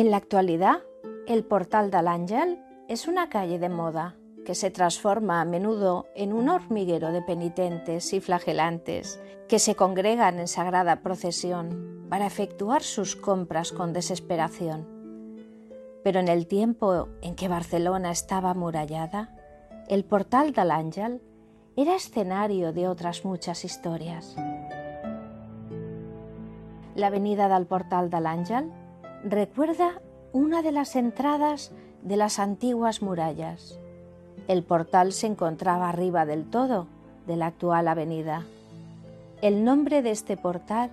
En la actualidad, el Portal del Ángel es una calle de moda que se transforma a menudo en un hormiguero de penitentes y flagelantes que se congregan en sagrada procesión para efectuar sus compras con desesperación. Pero en el tiempo en que Barcelona estaba amurallada, el Portal del Ángel era escenario de otras muchas historias. La avenida del Portal del Ángel recuerda una de las entradas de las antiguas murallas. El portal se encontraba arriba del todo de la actual avenida. El nombre de este portal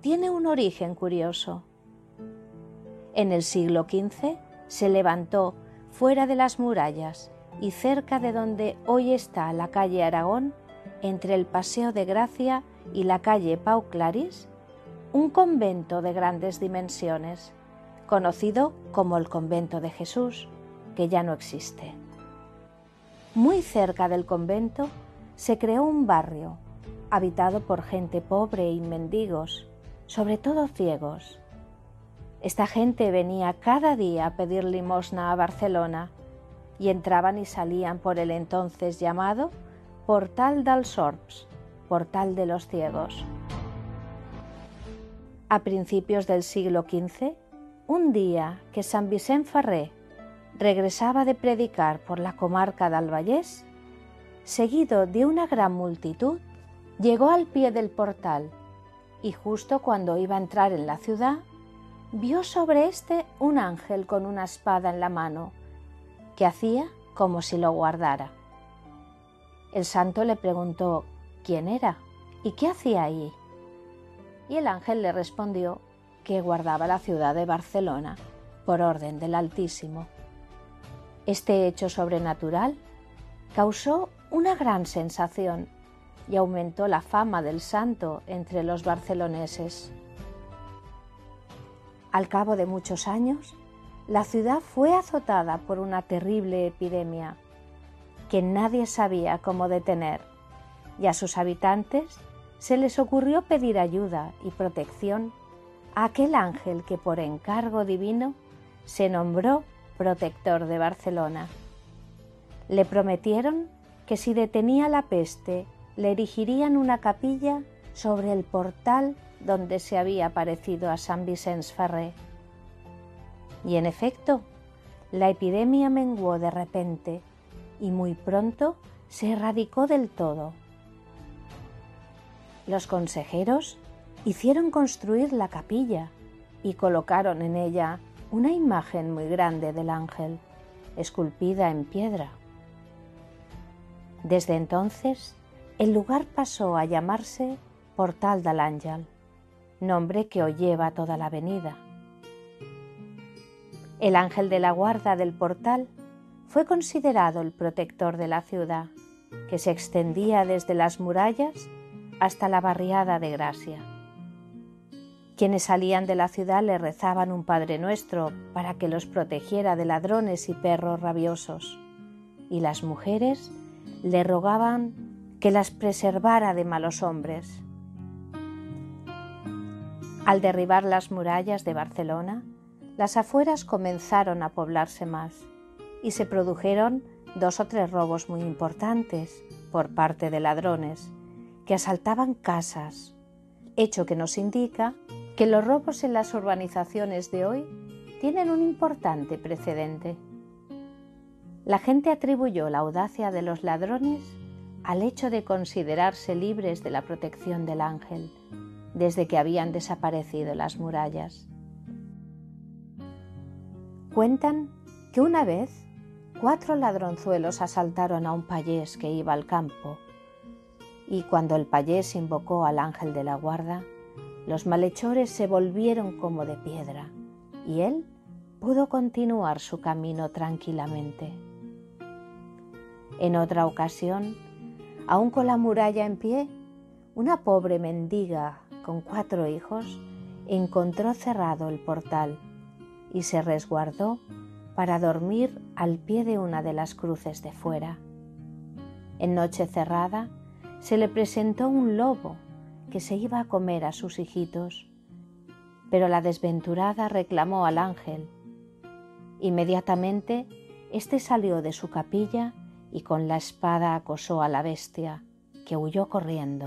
tiene un origen curioso. En el siglo XV se levantó fuera de las murallas y cerca de donde hoy está la calle Aragón, entre el Paseo de Gracia y la calle Pau Claris, un convento de grandes dimensiones, conocido como el Convento de Jesús, que ya no existe. Muy cerca del convento se creó un barrio habitado por gente pobre y mendigos, sobre todo ciegos. Esta gente venía cada día a pedir limosna a Barcelona y entraban y salían por el entonces llamado Portal dels Sorps, Portal de los Ciegos. A principios del siglo XV, un día que San Vicent Ferrer regresaba de predicar por la comarca del Vallés, seguido de una gran multitud, llegó al pie del portal y justo cuando iba a entrar en la ciudad, vio sobre éste un ángel con una espada en la mano, que hacía como si lo guardara. El santo le preguntó quién era y qué hacía ahí. Y el ángel le respondió que guardaba la ciudad de Barcelona por orden del Altísimo. Este hecho sobrenatural causó una gran sensación y aumentó la fama del santo entre los barceloneses. Al cabo de muchos años, la ciudad fue azotada por una terrible epidemia que nadie sabía cómo detener y a sus habitantes se les ocurrió pedir ayuda y protección aquel ángel que por encargo divino se nombró protector de Barcelona. Le prometieron que si detenía la peste le erigirían una capilla sobre el portal donde se había aparecido a San Vicens Ferrer. Y en efecto, la epidemia menguó de repente y muy pronto se erradicó del todo. Los consejeros hicieron construir la capilla y colocaron en ella una imagen muy grande del ángel, esculpida en piedra. Desde entonces, el lugar pasó a llamarse Portal del Ángel, nombre que hoy lleva toda la avenida. El ángel de la guarda del portal fue considerado el protector de la ciudad, que se extendía desde las murallas hasta la barriada de Gracia. Quienes salían de la ciudad le rezaban un Padre Nuestro para que los protegiera de ladrones y perros rabiosos, y las mujeres le rogaban que las preservara de malos hombres. Al derribar las murallas de Barcelona, las afueras comenzaron a poblarse más y se produjeron dos o tres robos muy importantes por parte de ladrones que asaltaban casas, hecho que nos indica que los robos en las urbanizaciones de hoy tienen un importante precedente. La gente atribuyó la audacia de los ladrones al hecho de considerarse libres de la protección del ángel desde que habían desaparecido las murallas. Cuentan que una vez cuatro ladronzuelos asaltaron a un payés que iba al campo, y cuando el payés invocó al ángel de la guarda, los malhechores se volvieron como de piedra, y él pudo continuar su camino tranquilamente. En otra ocasión, aún con la muralla en pie, una pobre mendiga con cuatro hijos encontró cerrado el portal y se resguardó para dormir al pie de una de las cruces de fuera. En noche cerrada se le presentó un lobo que se iba a comer a sus hijitos, pero la desventurada reclamó al ángel. Inmediatamente, éste salió de su capilla y con la espada acosó a la bestia, que huyó corriendo.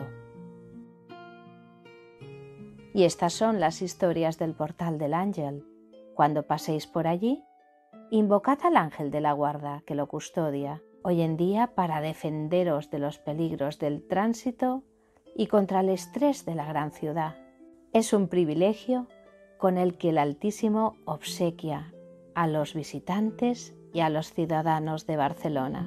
Y estas son las historias del portal del ángel. Cuando paséis por allí, Invocad al ángel de la guarda que lo custodia hoy en día para defenderos de los peligros del tránsito y contra el estrés de la gran ciudad. Es un privilegio con el que el Altísimo obsequia a los visitantes y a los ciudadanos de Barcelona.